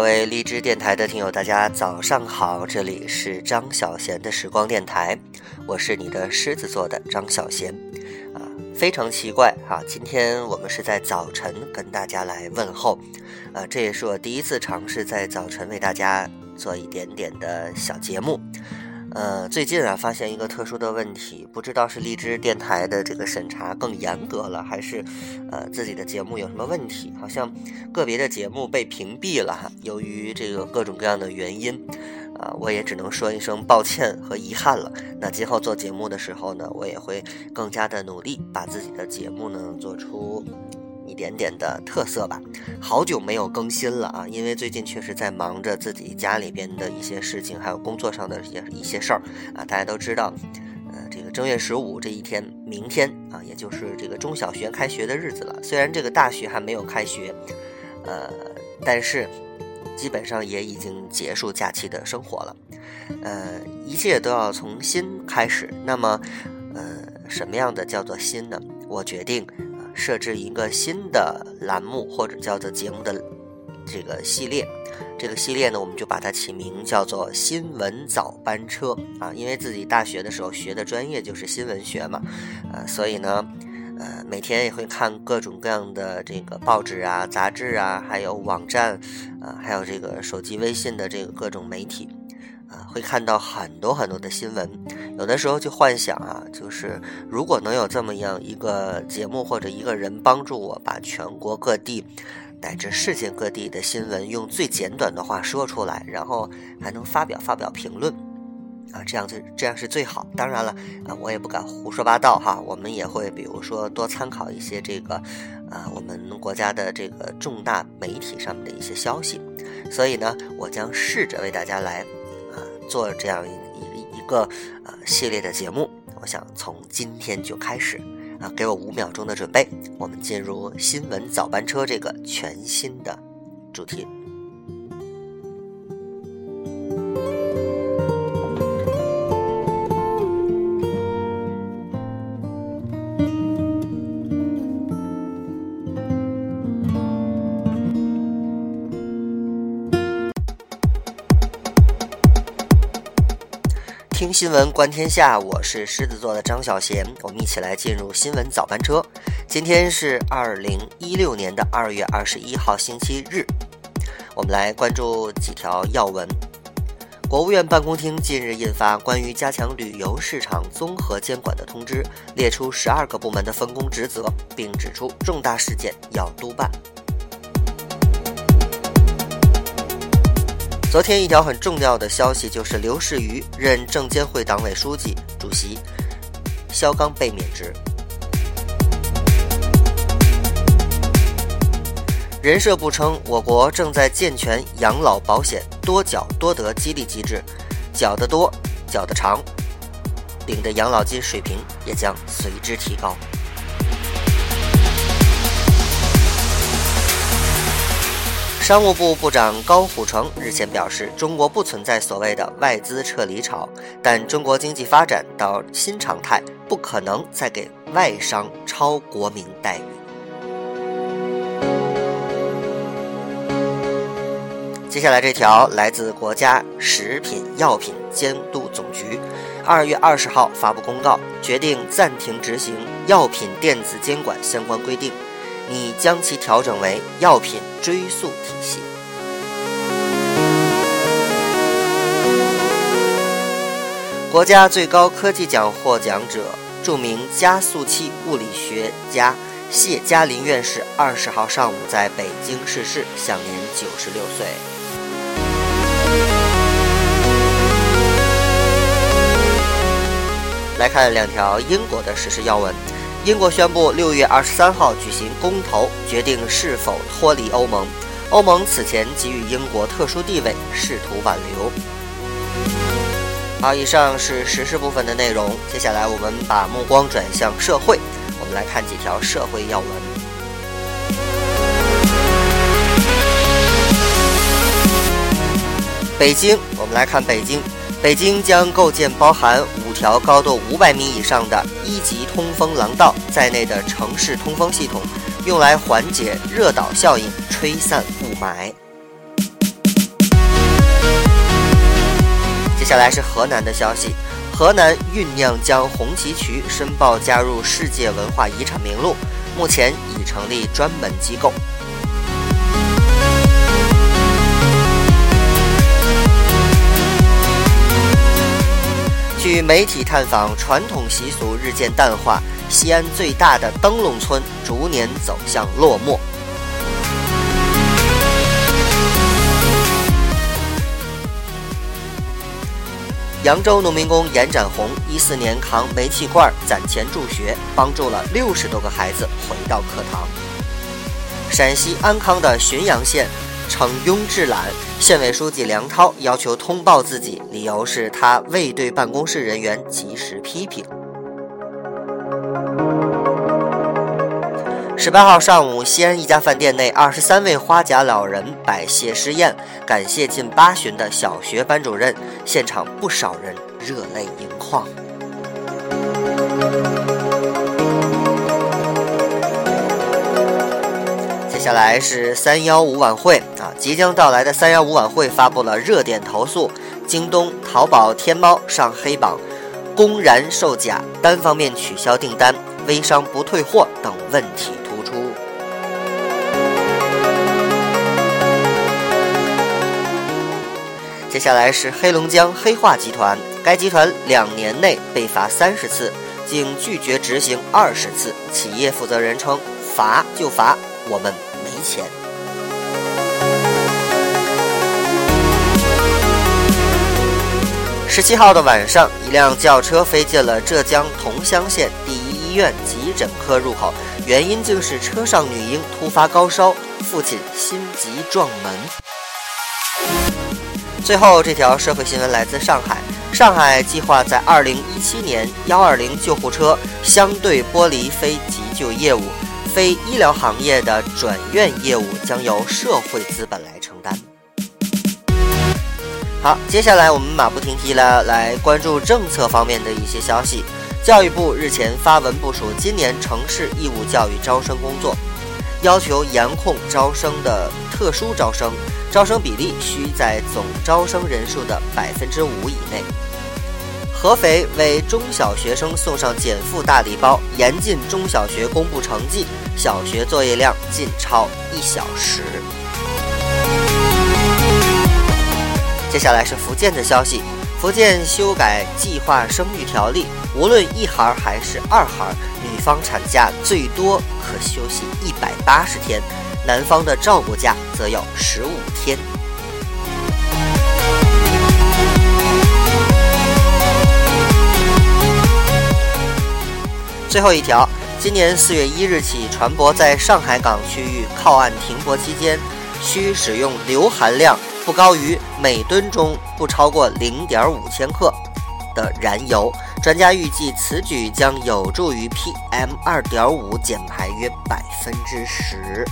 各位荔枝电台的听友，大家早上好，这里是张小贤的时光电台，我是你的狮子座的张小贤，啊，非常奇怪哈，今天我们是在早晨跟大家来问候，啊，这也是我第一次尝试在早晨为大家做一点点的小节目。呃，最近啊，发现一个特殊的问题，不知道是荔枝电台的这个审查更严格了，还是呃自己的节目有什么问题？好像个别的节目被屏蔽了哈。由于这个各种各样的原因，啊，我也只能说一声抱歉和遗憾了。那今后做节目的时候呢，我也会更加的努力，把自己的节目呢做出。一点点的特色吧，好久没有更新了啊，因为最近确实在忙着自己家里边的一些事情，还有工作上的一些一些事儿啊。大家都知道，呃，这个正月十五这一天，明天啊，也就是这个中小学开学的日子了。虽然这个大学还没有开学，呃，但是基本上也已经结束假期的生活了，呃，一切都要从新开始。那么，呃，什么样的叫做新呢？我决定。设置一个新的栏目或者叫做节目的这个系列，这个系列呢，我们就把它起名叫做“新闻早班车”啊，因为自己大学的时候学的专业就是新闻学嘛，呃，所以呢，呃，每天也会看各种各样的这个报纸啊、杂志啊，还有网站啊，还有这个手机微信的这个各种媒体。啊，会看到很多很多的新闻，有的时候就幻想啊，就是如果能有这么样一个节目或者一个人帮助我，把全国各地乃至世界各地的新闻用最简短的话说出来，然后还能发表发表评论，啊，这样最这样是最好。当然了，啊，我也不敢胡说八道哈，我们也会比如说多参考一些这个，啊，我们国家的这个重大媒体上面的一些消息，所以呢，我将试着为大家来。做这样一一一个呃系列的节目，我想从今天就开始啊，给我五秒钟的准备，我们进入新闻早班车这个全新的主题。新闻观天下，我是狮子座的张小贤，我们一起来进入新闻早班车。今天是二零一六年的二月二十一号，星期日。我们来关注几条要闻。国务院办公厅近日印发关于加强旅游市场综合监管的通知，列出十二个部门的分工职责，并指出重大事件要督办。昨天一条很重要的消息就是刘士余任证监会党委书记、主席，肖钢被免职。人社部称，我国正在健全养老保险多缴多得激励机制，缴得多、缴得长，领的养老金水平也将随之提高。商务部部长高虎城日前表示，中国不存在所谓的外资撤离潮，但中国经济发展到新常态，不可能再给外商超国民待遇。接下来这条来自国家食品药品监督总局，二月二十号发布公告，决定暂停执行药品电子监管相关规定。拟将其调整为药品追溯体系。国家最高科技奖获奖者、著名加速器物理学家谢嘉林院士二十号上午在北京逝世，享年九十六岁。来看两条英国的时事要闻。英国宣布，六月二十三号举行公投，决定是否脱离欧盟。欧盟此前给予英国特殊地位，试图挽留。好，以上是时事部分的内容。接下来，我们把目光转向社会，我们来看几条社会要闻。北京，我们来看北京。北京将构建包含五条高度五百米以上的一级通风廊道在内的城市通风系统，用来缓解热岛效应，吹散雾霾。接下来是河南的消息，河南酝酿将红旗渠申报加入世界文化遗产名录，目前已成立专门机构。据媒体探访，传统习俗日渐淡化，西安最大的灯笼村逐年走向落寞。扬州农民工严展红一四年扛煤气罐攒钱助学，帮助了六十多个孩子回到课堂。陕西安康的浔阳县逞庸致懒，县委书记梁涛要求通报自己，理由是他未对办公室人员及时批评。十八号上午，西安一家饭店内，二十三位花甲老人摆谢师宴，感谢近八旬的小学班主任，现场不少人热泪盈眶。下来是三幺五晚会啊，即将到来的三幺五晚会发布了热点投诉：京东、淘宝、天猫上黑榜，公然售假，单方面取消订单，微商不退货等问题突出。接下来是黑龙江黑化集团，该集团两年内被罚三十次，竟拒绝执行二十次。企业负责人称：“罚就罚，我们钱。”十七号的晚上，一辆轿车飞进了浙江桐乡县第一医院急诊科入口，原因竟是车上女婴突发高烧，父亲心急撞门。最后，这条社会新闻来自上海。上海计划在二零一七年幺二零救护车相对剥离非急救业务，非医疗行业的转院业务将由社会资本来承担。好，接下来我们马不停蹄了来关注政策方面的一些消息。教育部日前发文部署今年城市义务教育招生工作，要求严控招生的特殊招生。招生比例需在总招生人数的百分之五以内。合肥为中小学生送上减负大礼包，严禁中小学公布成绩，小学作业量禁超一小时。接下来是福建的消息，福建修改计划生育条例，无论一孩还是二孩，女方产假最多可休息一百八十天。男方的照顾假则有十五天。最后一条，今年四月一日起，船舶在上海港区域靠岸停泊期间，需使用硫含量不高于每吨中不超过零点五千克的燃油。专家预计，此举将有助于 PM 二点五减排约百分之十。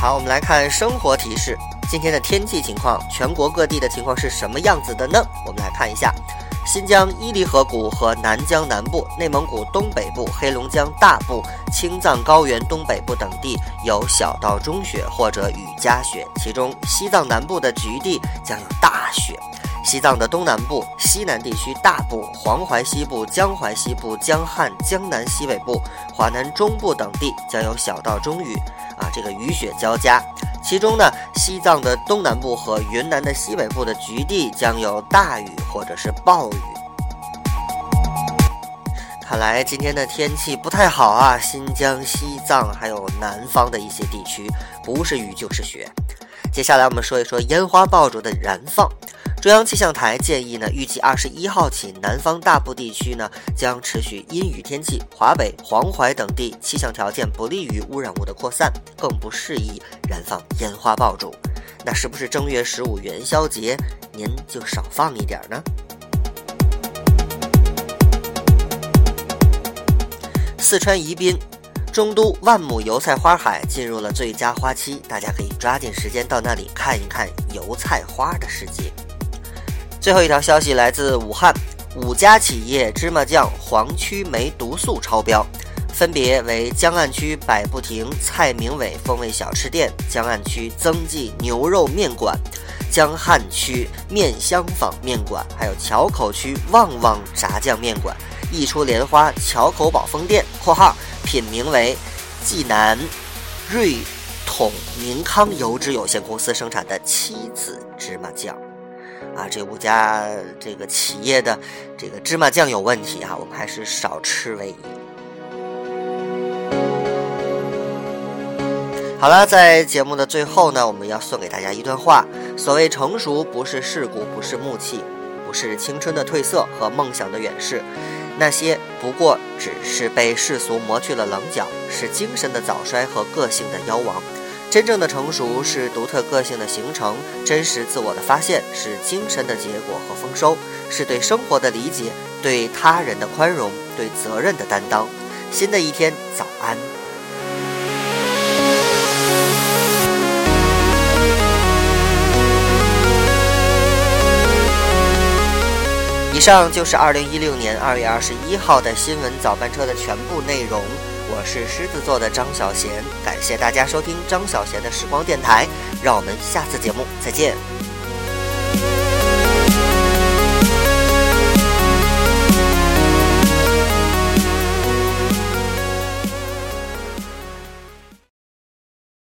好，我们来看生活提示。今天的天气情况，全国各地的情况是什么样子的呢？我们来看一下：新疆伊犁河谷和南疆南部、内蒙古东北部、黑龙江大部、青藏高原东北部等地有小到中雪或者雨夹雪，其中西藏南部的局地将有大雪。西藏的东南部、西南地区大部、黄淮西部、江淮西部、江汉、江南西北部、华南中部等地将有小到中雨。啊，这个雨雪交加，其中呢，西藏的东南部和云南的西北部的局地将有大雨或者是暴雨。看来今天的天气不太好啊，新疆、西藏还有南方的一些地区，不是雨就是雪。接下来我们说一说烟花爆竹的燃放。中央气象台建议呢，预计二十一号起，南方大部地区呢将持续阴雨天气，华北、黄淮等地气象条件不利于污染物的扩散，更不适宜燃放烟花爆竹。那是不是正月十五元宵节您就少放一点呢？四川宜宾中都万亩油菜花海进入了最佳花期，大家可以抓紧时间到那里看一看油菜花的世界。最后一条消息来自武汉，五家企业芝麻酱黄曲霉毒素超标，分别为江岸区百步亭蔡明伟风味小吃店、江岸区增记牛肉面馆、江汉区面香坊面馆，还有桥口区旺旺炸酱面馆，益出莲花桥口宝丰店（括号品名为济南瑞统宁康油脂有限公司生产的七子芝麻酱）。啊，这五家这个企业的这个芝麻酱有问题啊，我们还是少吃为宜。好了，在节目的最后呢，我们要送给大家一段话：所谓成熟，不是世故，不是木气，不是青春的褪色和梦想的远逝，那些不过只是被世俗磨去了棱角，是精神的早衰和个性的夭亡。真正的成熟是独特个性的形成，真实自我的发现是精神的结果和丰收，是对生活的理解，对他人的宽容，对责任的担当。新的一天，早安。以上就是二零一六年二月二十一号的新闻早班车的全部内容。我是狮子座的张小贤，感谢大家收听张小贤的时光电台，让我们下次节目再见。